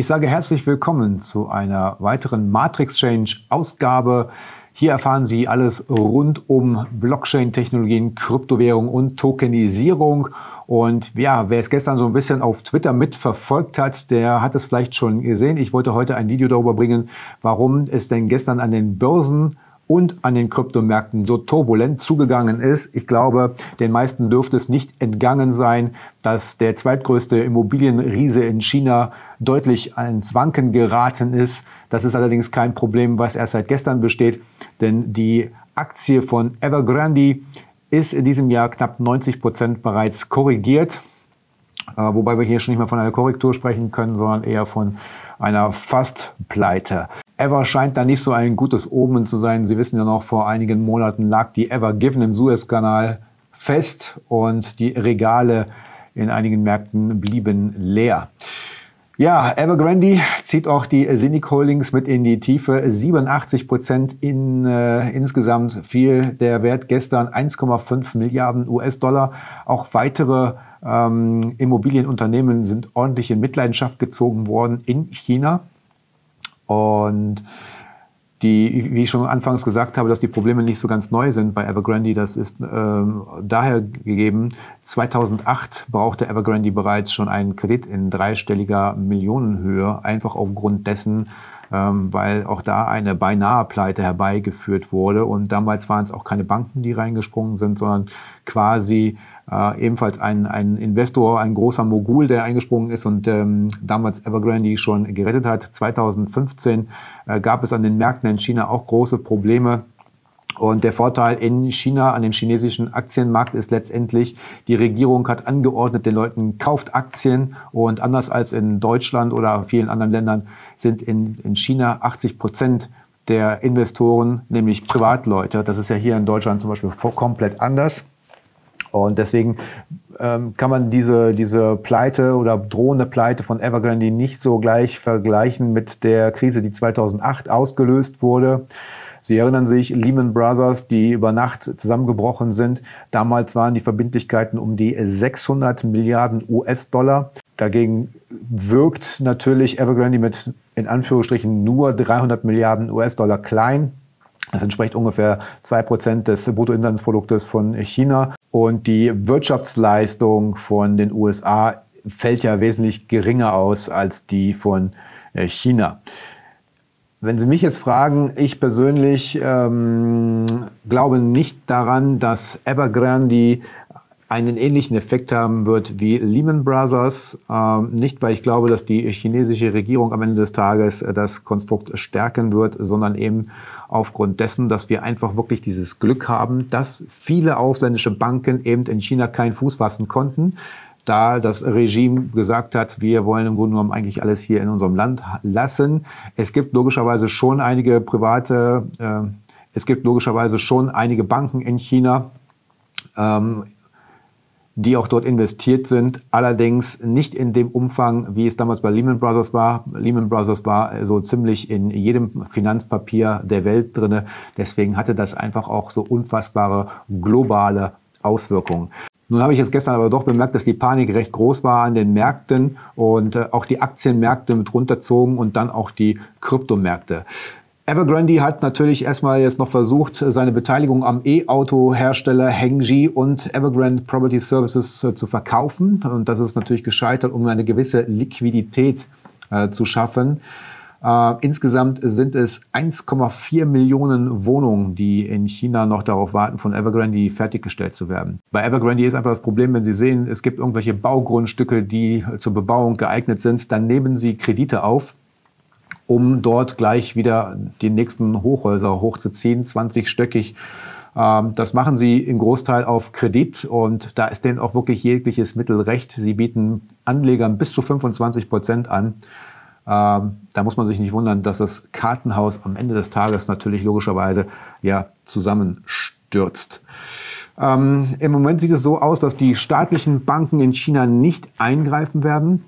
Ich sage herzlich willkommen zu einer weiteren Matrix Change Ausgabe. Hier erfahren Sie alles rund um Blockchain-Technologien, Kryptowährung und Tokenisierung. Und ja, wer es gestern so ein bisschen auf Twitter mitverfolgt hat, der hat es vielleicht schon gesehen. Ich wollte heute ein Video darüber bringen, warum es denn gestern an den Börsen und an den Kryptomärkten so turbulent zugegangen ist. Ich glaube, den meisten dürfte es nicht entgangen sein, dass der zweitgrößte Immobilienriese in China deutlich ins Wanken geraten ist. Das ist allerdings kein Problem, was erst seit gestern besteht, denn die Aktie von Evergrande ist in diesem Jahr knapp 90 Prozent bereits korrigiert, äh, wobei wir hier schon nicht mehr von einer Korrektur sprechen können, sondern eher von einer Fast-Pleite. Ever scheint da nicht so ein gutes Omen zu sein. Sie wissen ja noch, vor einigen Monaten lag die Ever Given im Suezkanal fest und die Regale in einigen Märkten blieben leer. Ja, Evergrande zieht auch die Cynic Holdings mit in die Tiefe. 87 Prozent in, äh, insgesamt fiel der Wert gestern 1,5 Milliarden US-Dollar. Auch weitere ähm, Immobilienunternehmen sind ordentlich in Mitleidenschaft gezogen worden in China. Und die, wie ich schon anfangs gesagt habe, dass die Probleme nicht so ganz neu sind bei Evergrande, das ist ähm, daher gegeben, 2008 brauchte Evergrande bereits schon einen Kredit in dreistelliger Millionenhöhe, einfach aufgrund dessen, ähm, weil auch da eine beinahe Pleite herbeigeführt wurde. Und damals waren es auch keine Banken, die reingesprungen sind, sondern quasi äh, ebenfalls ein, ein Investor, ein großer Mogul, der eingesprungen ist und ähm, damals Evergrande schon gerettet hat. 2015 äh, gab es an den Märkten in China auch große Probleme. Und der Vorteil in China an dem chinesischen Aktienmarkt ist letztendlich, die Regierung hat angeordnet, den Leuten kauft Aktien und anders als in Deutschland oder vielen anderen Ländern sind in, in China 80 Prozent der Investoren, nämlich Privatleute. Das ist ja hier in Deutschland zum Beispiel komplett anders. Und deswegen ähm, kann man diese, diese Pleite oder drohende Pleite von Evergrande nicht so gleich vergleichen mit der Krise, die 2008 ausgelöst wurde. Sie erinnern sich, Lehman Brothers, die über Nacht zusammengebrochen sind. Damals waren die Verbindlichkeiten um die 600 Milliarden US-Dollar. Dagegen wirkt natürlich Evergrande mit in Anführungsstrichen nur 300 Milliarden US-Dollar klein. Das entspricht ungefähr zwei Prozent des Bruttoinlandsproduktes von China. Und die Wirtschaftsleistung von den USA fällt ja wesentlich geringer aus als die von äh, China. Wenn Sie mich jetzt fragen, ich persönlich ähm, glaube nicht daran, dass Evergrande einen ähnlichen Effekt haben wird wie Lehman Brothers. Ähm, nicht, weil ich glaube, dass die chinesische Regierung am Ende des Tages äh, das Konstrukt stärken wird, sondern eben aufgrund dessen, dass wir einfach wirklich dieses Glück haben, dass viele ausländische Banken eben in China keinen Fuß fassen konnten da das Regime gesagt hat, wir wollen im Grunde genommen eigentlich alles hier in unserem Land lassen. Es gibt logischerweise schon einige private, äh, es gibt logischerweise schon einige Banken in China, ähm, die auch dort investiert sind, allerdings nicht in dem Umfang, wie es damals bei Lehman Brothers war. Lehman Brothers war so ziemlich in jedem Finanzpapier der Welt drinne. Deswegen hatte das einfach auch so unfassbare globale Auswirkungen. Nun habe ich jetzt gestern aber doch bemerkt, dass die Panik recht groß war an den Märkten und äh, auch die Aktienmärkte mit runterzogen und dann auch die Kryptomärkte. Evergrande hat natürlich erstmal jetzt noch versucht, seine Beteiligung am E-Auto-Hersteller Hengji und Evergrande Property Services äh, zu verkaufen. Und das ist natürlich gescheitert, um eine gewisse Liquidität äh, zu schaffen. Äh, insgesamt sind es 1,4 Millionen Wohnungen, die in China noch darauf warten, von Evergrande fertiggestellt zu werden. Bei Evergrande ist einfach das Problem, wenn Sie sehen, es gibt irgendwelche Baugrundstücke, die zur Bebauung geeignet sind, dann nehmen Sie Kredite auf um dort gleich wieder die nächsten Hochhäuser hochzuziehen, 20-stöckig. Ähm, das machen sie im Großteil auf Kredit und da ist denen auch wirklich jegliches Mittel recht. Sie bieten Anlegern bis zu 25 Prozent an. Ähm, da muss man sich nicht wundern, dass das Kartenhaus am Ende des Tages natürlich logischerweise ja zusammenstürzt. Ähm, Im Moment sieht es so aus, dass die staatlichen Banken in China nicht eingreifen werden.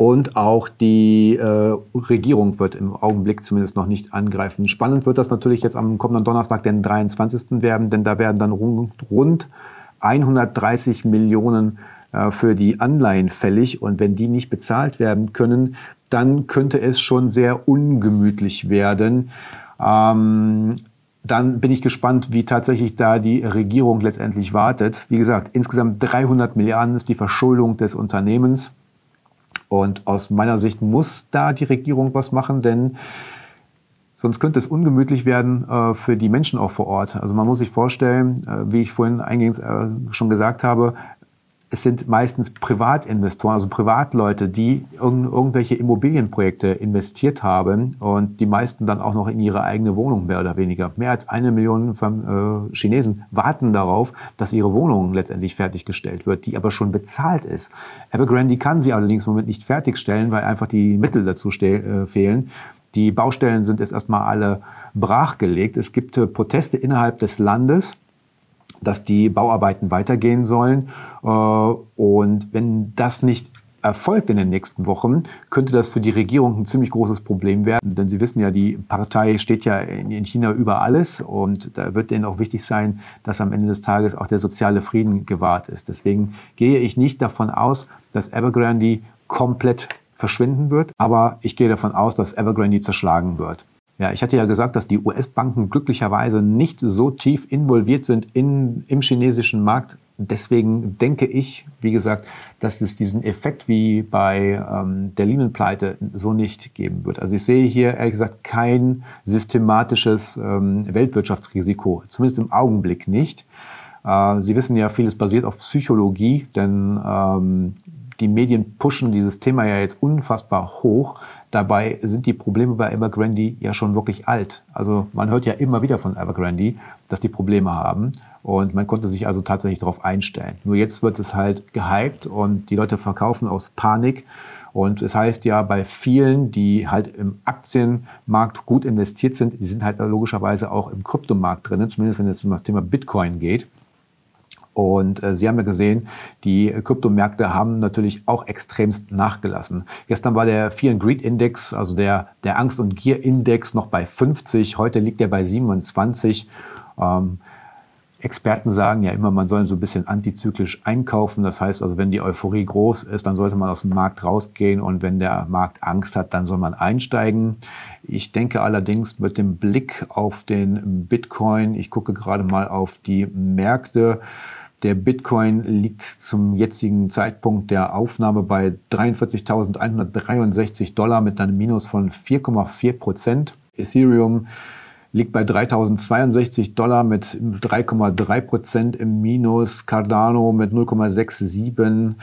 Und auch die äh, Regierung wird im Augenblick zumindest noch nicht angreifen. Spannend wird das natürlich jetzt am kommenden Donnerstag, den 23. werden, denn da werden dann rund, rund 130 Millionen äh, für die Anleihen fällig und wenn die nicht bezahlt werden können, dann könnte es schon sehr ungemütlich werden. Ähm, dann bin ich gespannt, wie tatsächlich da die Regierung letztendlich wartet. Wie gesagt, insgesamt 300 Milliarden ist die Verschuldung des Unternehmens. Und aus meiner Sicht muss da die Regierung was machen, denn sonst könnte es ungemütlich werden äh, für die Menschen auch vor Ort. Also man muss sich vorstellen, äh, wie ich vorhin eingangs äh, schon gesagt habe, es sind meistens Privatinvestoren, also Privatleute, die irg irgendwelche Immobilienprojekte investiert haben und die meisten dann auch noch in ihre eigene Wohnung mehr oder weniger. Mehr als eine Million von, äh, Chinesen warten darauf, dass ihre Wohnung letztendlich fertiggestellt wird, die aber schon bezahlt ist. Evergrande kann sie allerdings im Moment nicht fertigstellen, weil einfach die Mittel dazu äh, fehlen. Die Baustellen sind jetzt erstmal alle brachgelegt. Es gibt äh, Proteste innerhalb des Landes dass die Bauarbeiten weitergehen sollen. Äh, und wenn das nicht erfolgt in den nächsten Wochen, könnte das für die Regierung ein ziemlich großes Problem werden. Denn Sie wissen ja, die Partei steht ja in China über alles und da wird denen auch wichtig sein, dass am Ende des Tages auch der soziale Frieden gewahrt ist. Deswegen gehe ich nicht davon aus, dass Evergrande komplett verschwinden wird, aber ich gehe davon aus, dass Evergrande zerschlagen wird. Ja, ich hatte ja gesagt, dass die US-Banken glücklicherweise nicht so tief involviert sind in, im chinesischen Markt. Deswegen denke ich, wie gesagt, dass es diesen Effekt wie bei ähm, der Lehman-Pleite so nicht geben wird. Also ich sehe hier ehrlich gesagt kein systematisches ähm, Weltwirtschaftsrisiko, zumindest im Augenblick nicht. Äh, Sie wissen ja, vieles basiert auf Psychologie, denn ähm, die Medien pushen dieses Thema ja jetzt unfassbar hoch. Dabei sind die Probleme bei Evergrande ja schon wirklich alt. Also man hört ja immer wieder von Evergrande, dass die Probleme haben. Und man konnte sich also tatsächlich darauf einstellen. Nur jetzt wird es halt gehypt und die Leute verkaufen aus Panik. Und es das heißt ja bei vielen, die halt im Aktienmarkt gut investiert sind, die sind halt logischerweise auch im Kryptomarkt drin, zumindest wenn es um das Thema Bitcoin geht. Und äh, Sie haben ja gesehen, die Kryptomärkte haben natürlich auch extremst nachgelassen. Gestern war der Fear and Greed Index, also der, der Angst- und Gier-Index, noch bei 50. Heute liegt er bei 27. Ähm, Experten sagen ja immer, man soll so ein bisschen antizyklisch einkaufen. Das heißt also, wenn die Euphorie groß ist, dann sollte man aus dem Markt rausgehen und wenn der Markt Angst hat, dann soll man einsteigen. Ich denke allerdings mit dem Blick auf den Bitcoin, ich gucke gerade mal auf die Märkte, der Bitcoin liegt zum jetzigen Zeitpunkt der Aufnahme bei 43.163 Dollar mit einem Minus von 4,4 Prozent. Ethereum liegt bei 3062 Dollar mit 3,3 Prozent im Minus. Cardano mit 0,67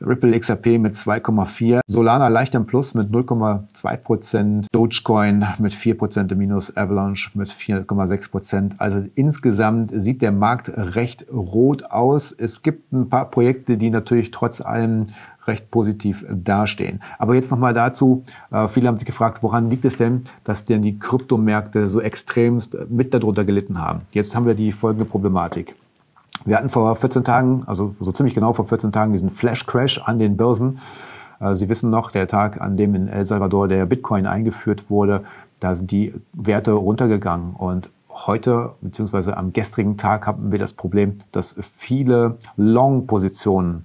Ripple XRP mit 2,4, Solana leicht im Plus mit 0,2 Prozent, Dogecoin mit 4 Prozent im Minus, Avalanche mit 4,6 Prozent. Also insgesamt sieht der Markt recht rot aus. Es gibt ein paar Projekte, die natürlich trotz allem recht positiv dastehen. Aber jetzt nochmal dazu, äh, viele haben sich gefragt, woran liegt es denn, dass denn die Kryptomärkte so extremst mit darunter gelitten haben? Jetzt haben wir die folgende Problematik. Wir hatten vor 14 Tagen, also so ziemlich genau vor 14 Tagen, diesen Flash-Crash an den Börsen. Äh, Sie wissen noch, der Tag, an dem in El Salvador der Bitcoin eingeführt wurde, da sind die Werte runtergegangen. Und heute, beziehungsweise am gestrigen Tag, hatten wir das Problem, dass viele Long-Positionen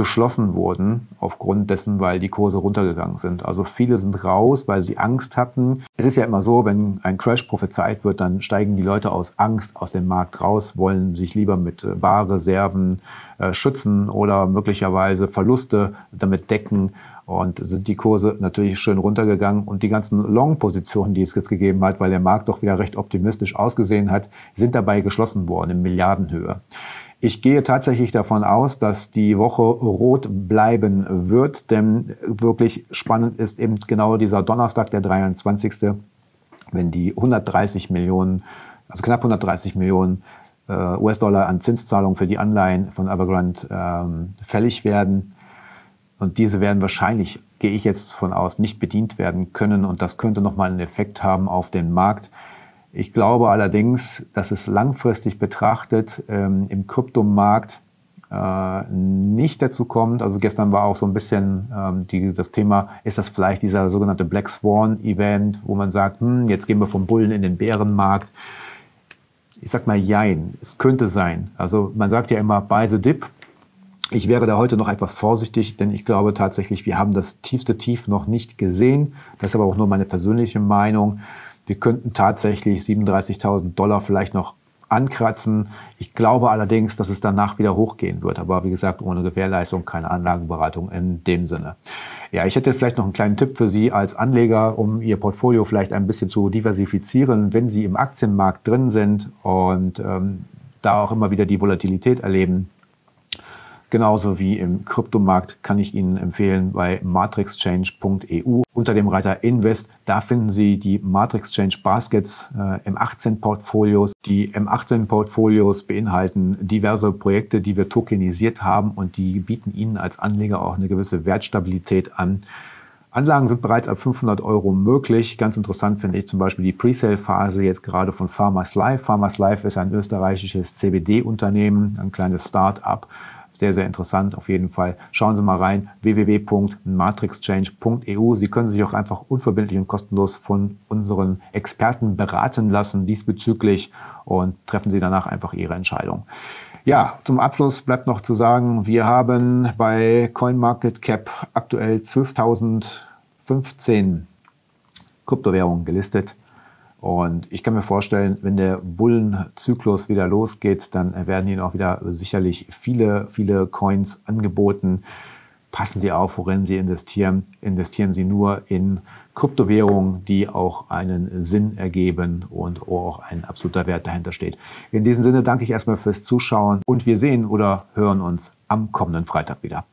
geschlossen wurden, aufgrund dessen, weil die Kurse runtergegangen sind. Also viele sind raus, weil sie Angst hatten. Es ist ja immer so, wenn ein Crash prophezeit wird, dann steigen die Leute aus Angst aus dem Markt raus, wollen sich lieber mit äh, Barreserven äh, schützen oder möglicherweise Verluste damit decken. Und sind die Kurse natürlich schön runtergegangen und die ganzen Long-Positionen, die es jetzt gegeben hat, weil der Markt doch wieder recht optimistisch ausgesehen hat, sind dabei geschlossen worden in Milliardenhöhe. Ich gehe tatsächlich davon aus, dass die Woche rot bleiben wird, denn wirklich spannend ist eben genau dieser Donnerstag, der 23., wenn die 130 Millionen, also knapp 130 Millionen äh, US-Dollar an Zinszahlungen für die Anleihen von Evergrande ähm, fällig werden. Und diese werden wahrscheinlich, gehe ich jetzt von aus, nicht bedient werden können. Und das könnte nochmal einen Effekt haben auf den Markt. Ich glaube allerdings, dass es langfristig betrachtet ähm, im Kryptomarkt äh, nicht dazu kommt. Also gestern war auch so ein bisschen ähm, die, das Thema, ist das vielleicht dieser sogenannte Black Swan Event, wo man sagt, hm, jetzt gehen wir vom Bullen in den Bärenmarkt. Ich sag mal, jein, es könnte sein. Also man sagt ja immer, buy the dip. Ich wäre da heute noch etwas vorsichtig, denn ich glaube tatsächlich, wir haben das tiefste Tief noch nicht gesehen. Das ist aber auch nur meine persönliche Meinung. Wir könnten tatsächlich 37.000 Dollar vielleicht noch ankratzen. Ich glaube allerdings, dass es danach wieder hochgehen wird. Aber wie gesagt, ohne Gewährleistung keine Anlagenberatung in dem Sinne. Ja, ich hätte vielleicht noch einen kleinen Tipp für Sie als Anleger, um Ihr Portfolio vielleicht ein bisschen zu diversifizieren, wenn Sie im Aktienmarkt drin sind und ähm, da auch immer wieder die Volatilität erleben Genauso wie im Kryptomarkt kann ich Ihnen empfehlen bei matrixchange.eu unter dem Reiter Invest. Da finden Sie die Matrixchange Baskets äh, M18 Portfolios. Die M18 Portfolios beinhalten diverse Projekte, die wir tokenisiert haben und die bieten Ihnen als Anleger auch eine gewisse Wertstabilität an. Anlagen sind bereits ab 500 Euro möglich. Ganz interessant finde ich zum Beispiel die Presale-Phase jetzt gerade von Farmers Life. Farmers Life ist ein österreichisches CBD-Unternehmen, ein kleines Start-up sehr, sehr interessant auf jeden Fall. Schauen Sie mal rein, www.matrixchange.eu. Sie können sich auch einfach unverbindlich und kostenlos von unseren Experten beraten lassen diesbezüglich und treffen Sie danach einfach Ihre Entscheidung. Ja, zum Abschluss bleibt noch zu sagen, wir haben bei CoinMarketCap aktuell 12.015 Kryptowährungen gelistet. Und ich kann mir vorstellen, wenn der Bullenzyklus wieder losgeht, dann werden Ihnen auch wieder sicherlich viele, viele Coins angeboten. Passen Sie auf, worin Sie investieren. Investieren Sie nur in Kryptowährungen, die auch einen Sinn ergeben und auch ein absoluter Wert dahinter steht. In diesem Sinne danke ich erstmal fürs Zuschauen und wir sehen oder hören uns am kommenden Freitag wieder.